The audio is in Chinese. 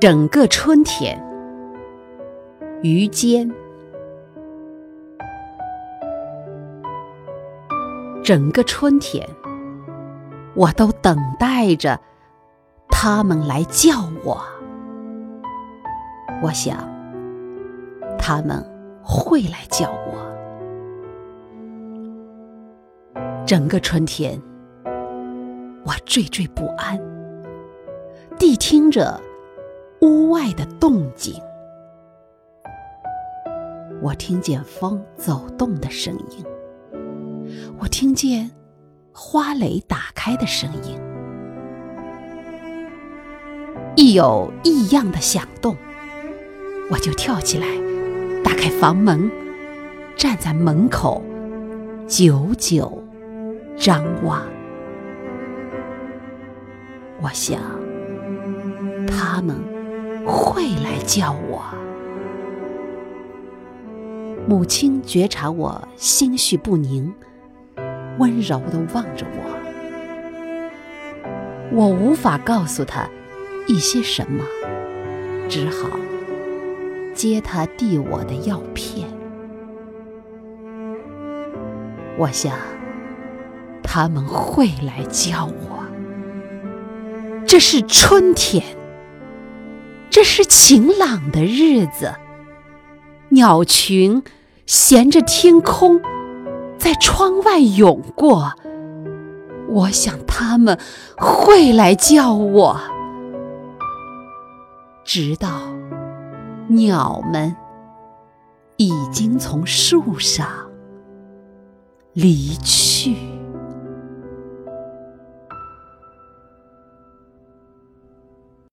整个春天，于坚。整个春天，我都等待着他们来叫我。我想，他们会来叫我。整个春天，我惴惴不安，谛听着屋外的动静。我听见风走动的声音。我听见花蕾打开的声音，一有异样的响动，我就跳起来，打开房门，站在门口，久久张望。我想，他们会来叫我。母亲觉察我心绪不宁。温柔的望着我，我无法告诉他一些什么，只好接他递我的药片。我想他们会来叫我。这是春天，这是晴朗的日子，鸟群衔着天空。在窗外涌过，我想他们会来叫我，直到鸟们已经从树上离去。